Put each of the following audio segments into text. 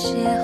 谢。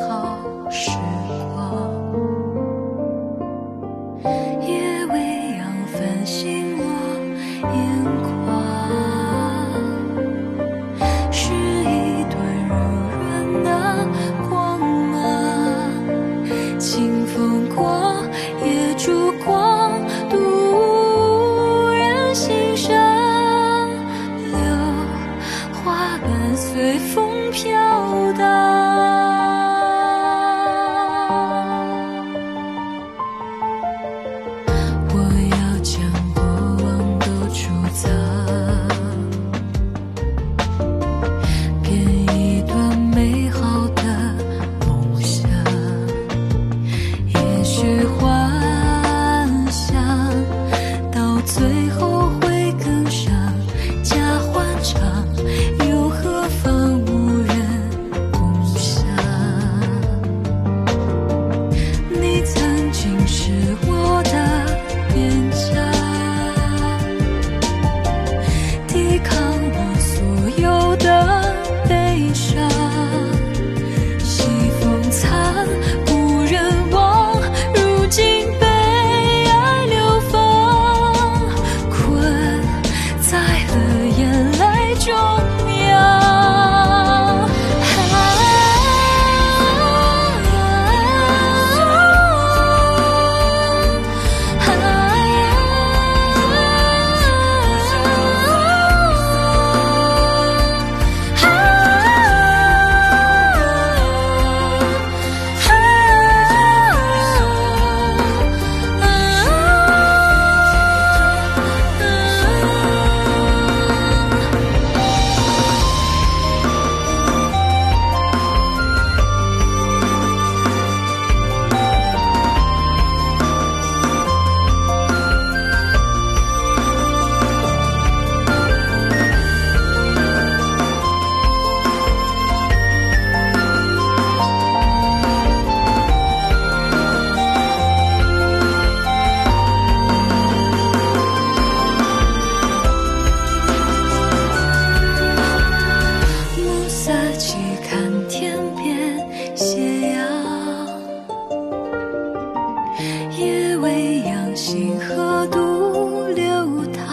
夜未央，星河独流淌。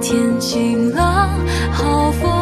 天晴朗，好风。